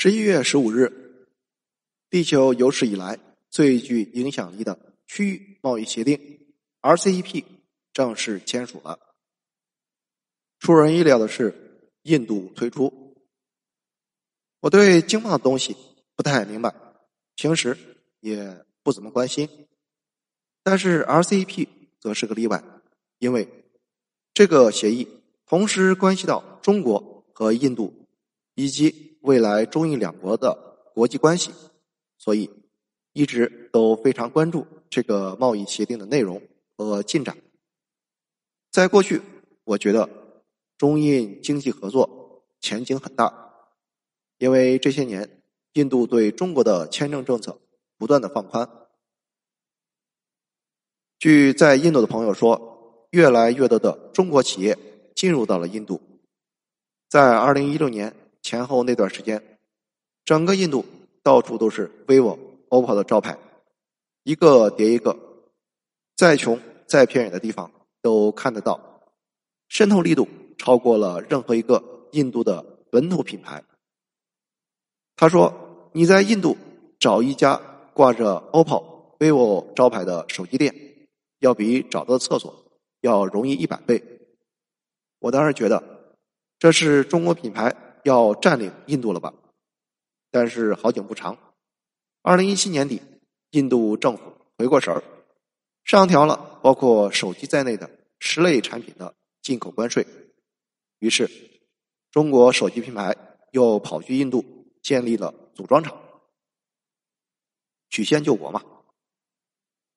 十一月十五日，地球有史以来最具影响力的区域贸易协定 RCEP 正式签署了。出人意料的是，印度退出。我对经贸的东西不太明白，平时也不怎么关心。但是 RCEP 则是个例外，因为这个协议同时关系到中国和印度以及。未来中印两国的国际关系，所以一直都非常关注这个贸易协定的内容和进展。在过去，我觉得中印经济合作前景很大，因为这些年印度对中国的签证政策不断的放宽。据在印度的朋友说，越来越多的中国企业进入到了印度，在二零一六年。前后那段时间，整个印度到处都是 vivo、OPPO 的招牌，一个叠一个，再穷再偏远的地方都看得到，渗透力度超过了任何一个印度的本土品牌。他说：“你在印度找一家挂着 OPPO、vivo 招牌的手机店，要比找到厕所要容易一百倍。”我当时觉得，这是中国品牌。要占领印度了吧？但是好景不长，二零一七年底，印度政府回过神儿，上调了包括手机在内的十类产品的进口关税。于是，中国手机品牌又跑去印度建立了组装厂，曲线救国嘛。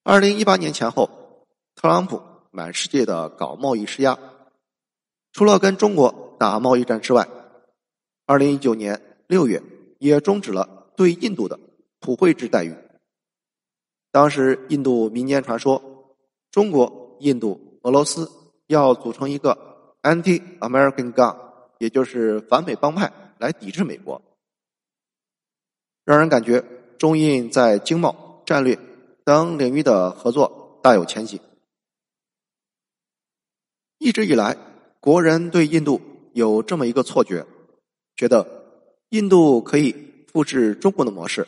二零一八年前后，特朗普满世界的搞贸易施压，除了跟中国打贸易战之外。二零一九年六月，也终止了对印度的普惠制待遇。当时，印度民间传说，中国、印度、俄罗斯要组成一个 anti-American gang，也就是反美帮派来抵制美国，让人感觉中印在经贸、战略等领域的合作大有前景。一直以来，国人对印度有这么一个错觉。觉得印度可以复制中国的模式，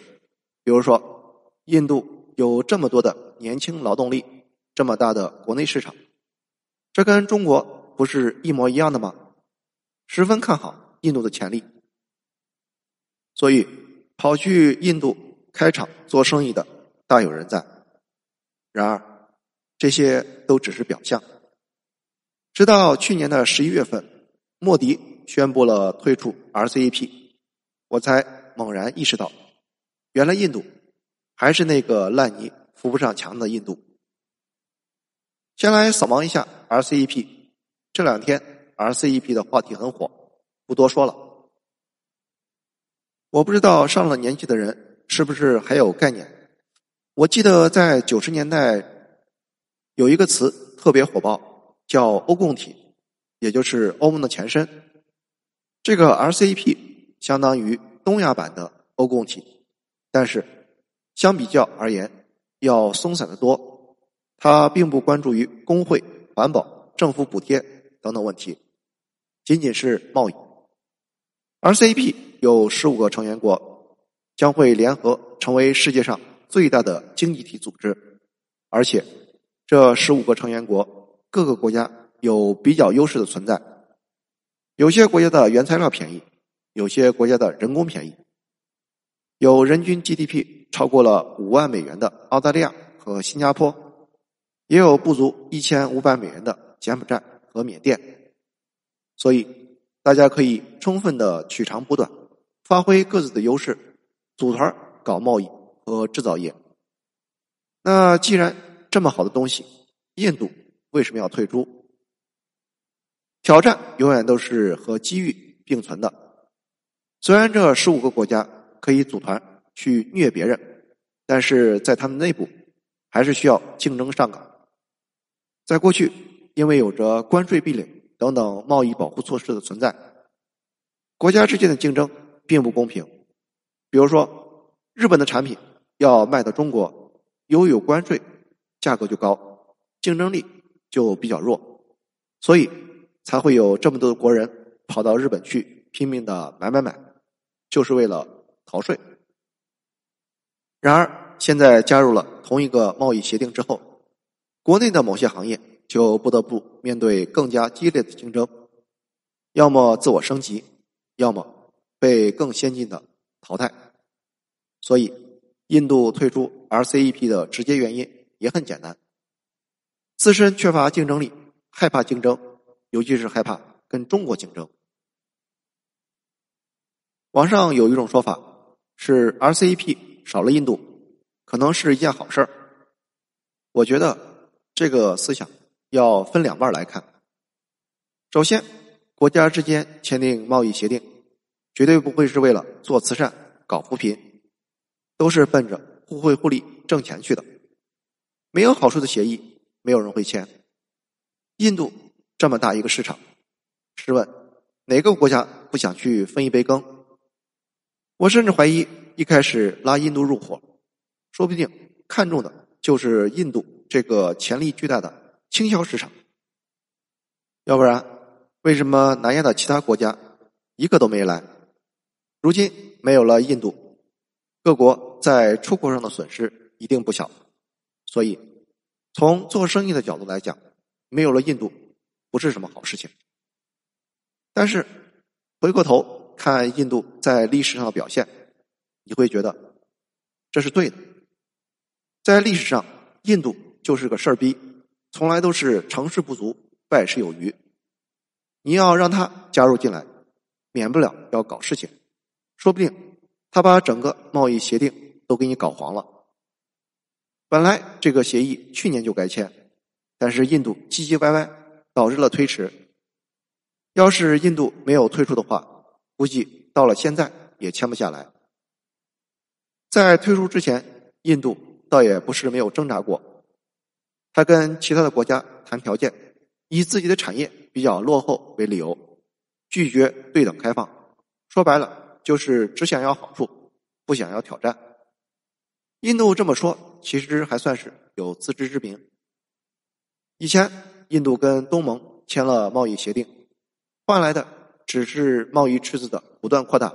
比如说，印度有这么多的年轻劳动力，这么大的国内市场，这跟中国不是一模一样的吗？十分看好印度的潜力，所以跑去印度开厂做生意的大有人在。然而，这些都只是表象。直到去年的十一月份，莫迪。宣布了退出 RCEP，我才猛然意识到，原来印度还是那个烂泥扶不上墙的印度。先来扫盲一下 RCEP，这两天 RCEP 的话题很火，不多说了。我不知道上了年纪的人是不是还有概念？我记得在九十年代有一个词特别火爆，叫欧共体，也就是欧盟的前身。这个 RCEP 相当于东亚版的欧共体，但是相比较而言要松散的多。它并不关注于工会、环保、政府补贴等等问题，仅仅是贸易。RCEP 有十五个成员国，将会联合成为世界上最大的经济体组织，而且这十五个成员国各个国家有比较优势的存在。有些国家的原材料便宜，有些国家的人工便宜。有人均 GDP 超过了五万美元的澳大利亚和新加坡，也有不足一千五百美元的柬埔寨和缅甸。所以，大家可以充分的取长补短，发挥各自的优势，组团搞贸易和制造业。那既然这么好的东西，印度为什么要退出？挑战永远都是和机遇并存的。虽然这十五个国家可以组团去虐别人，但是在他们内部还是需要竞争上岗。在过去，因为有着关税壁垒等等贸易保护措施的存在，国家之间的竞争并不公平。比如说，日本的产品要卖到中国，由于有关税，价格就高，竞争力就比较弱，所以。才会有这么多的国人跑到日本去拼命的买买买，就是为了逃税。然而，现在加入了同一个贸易协定之后，国内的某些行业就不得不面对更加激烈的竞争，要么自我升级，要么被更先进的淘汰。所以，印度退出 RCEP 的直接原因也很简单：自身缺乏竞争力，害怕竞争，尤其是害怕跟中国竞争。网上有一种说法是 RCEP。少了印度，可能是一件好事儿。我觉得这个思想要分两半来看。首先，国家之间签订贸易协定，绝对不会是为了做慈善、搞扶贫，都是奔着互惠互利、挣钱去的。没有好处的协议，没有人会签。印度这么大一个市场，试问哪个国家不想去分一杯羹？我甚至怀疑。一开始拉印度入伙，说不定看中的就是印度这个潜力巨大的倾销市场。要不然，为什么南亚的其他国家一个都没来？如今没有了印度，各国在出口上的损失一定不小。所以，从做生意的角度来讲，没有了印度不是什么好事情。但是，回过头看印度在历史上的表现。你会觉得这是对的。在历史上，印度就是个事儿逼，从来都是成事不足，败事有余。你要让他加入进来，免不了要搞事情，说不定他把整个贸易协定都给你搞黄了。本来这个协议去年就该签，但是印度唧唧歪歪，导致了推迟。要是印度没有退出的话，估计到了现在也签不下来。在退出之前，印度倒也不是没有挣扎过。他跟其他的国家谈条件，以自己的产业比较落后为理由，拒绝对等开放。说白了，就是只想要好处，不想要挑战。印度这么说，其实还算是有自知之明。以前，印度跟东盟签了贸易协定，换来的只是贸易赤字的不断扩大。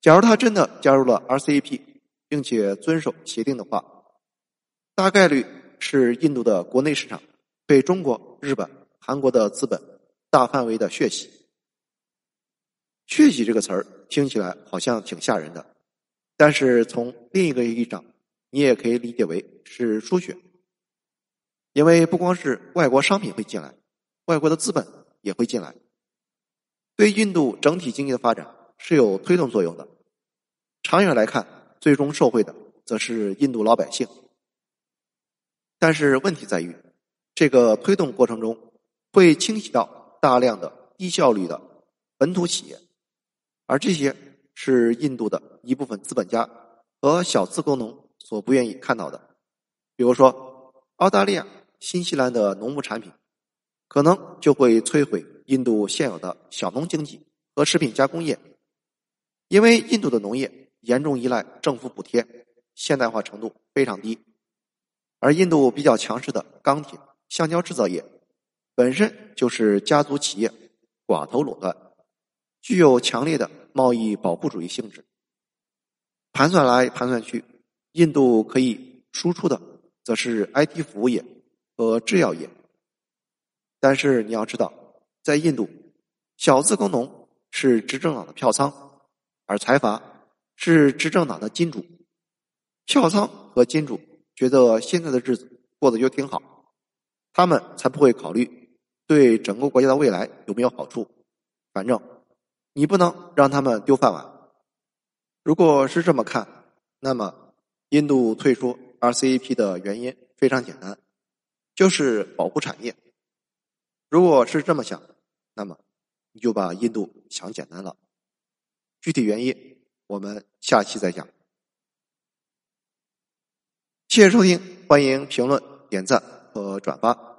假如他真的加入了 RCEP，并且遵守协定的话，大概率是印度的国内市场被中国、日本、韩国的资本大范围的血洗。血洗这个词儿听起来好像挺吓人的，但是从另一个意义上，你也可以理解为是输血，因为不光是外国商品会进来，外国的资本也会进来，对印度整体经济的发展是有推动作用的。长远来看，最终受惠的则是印度老百姓。但是问题在于，这个推动过程中会清洗到大量的低效率的本土企业，而这些是印度的一部分资本家和小资工农所不愿意看到的。比如说，澳大利亚、新西兰的农牧产品，可能就会摧毁印度现有的小农经济和食品加工业，因为印度的农业。严重依赖政府补贴，现代化程度非常低，而印度比较强势的钢铁、橡胶制造业，本身就是家族企业，寡头垄断，具有强烈的贸易保护主义性质。盘算来盘算去，印度可以输出的则是 IT 服务业和制药业。但是你要知道，在印度，小资工农是执政党的票仓，而财阀。是执政党的金主，票仓和金主觉得现在的日子过得就挺好，他们才不会考虑对整个国家的未来有没有好处。反正你不能让他们丢饭碗。如果是这么看，那么印度退出 RCEP 的原因非常简单，就是保护产业。如果是这么想，那么你就把印度想简单了。具体原因。我们下期再讲。谢谢收听，欢迎评论、点赞和转发。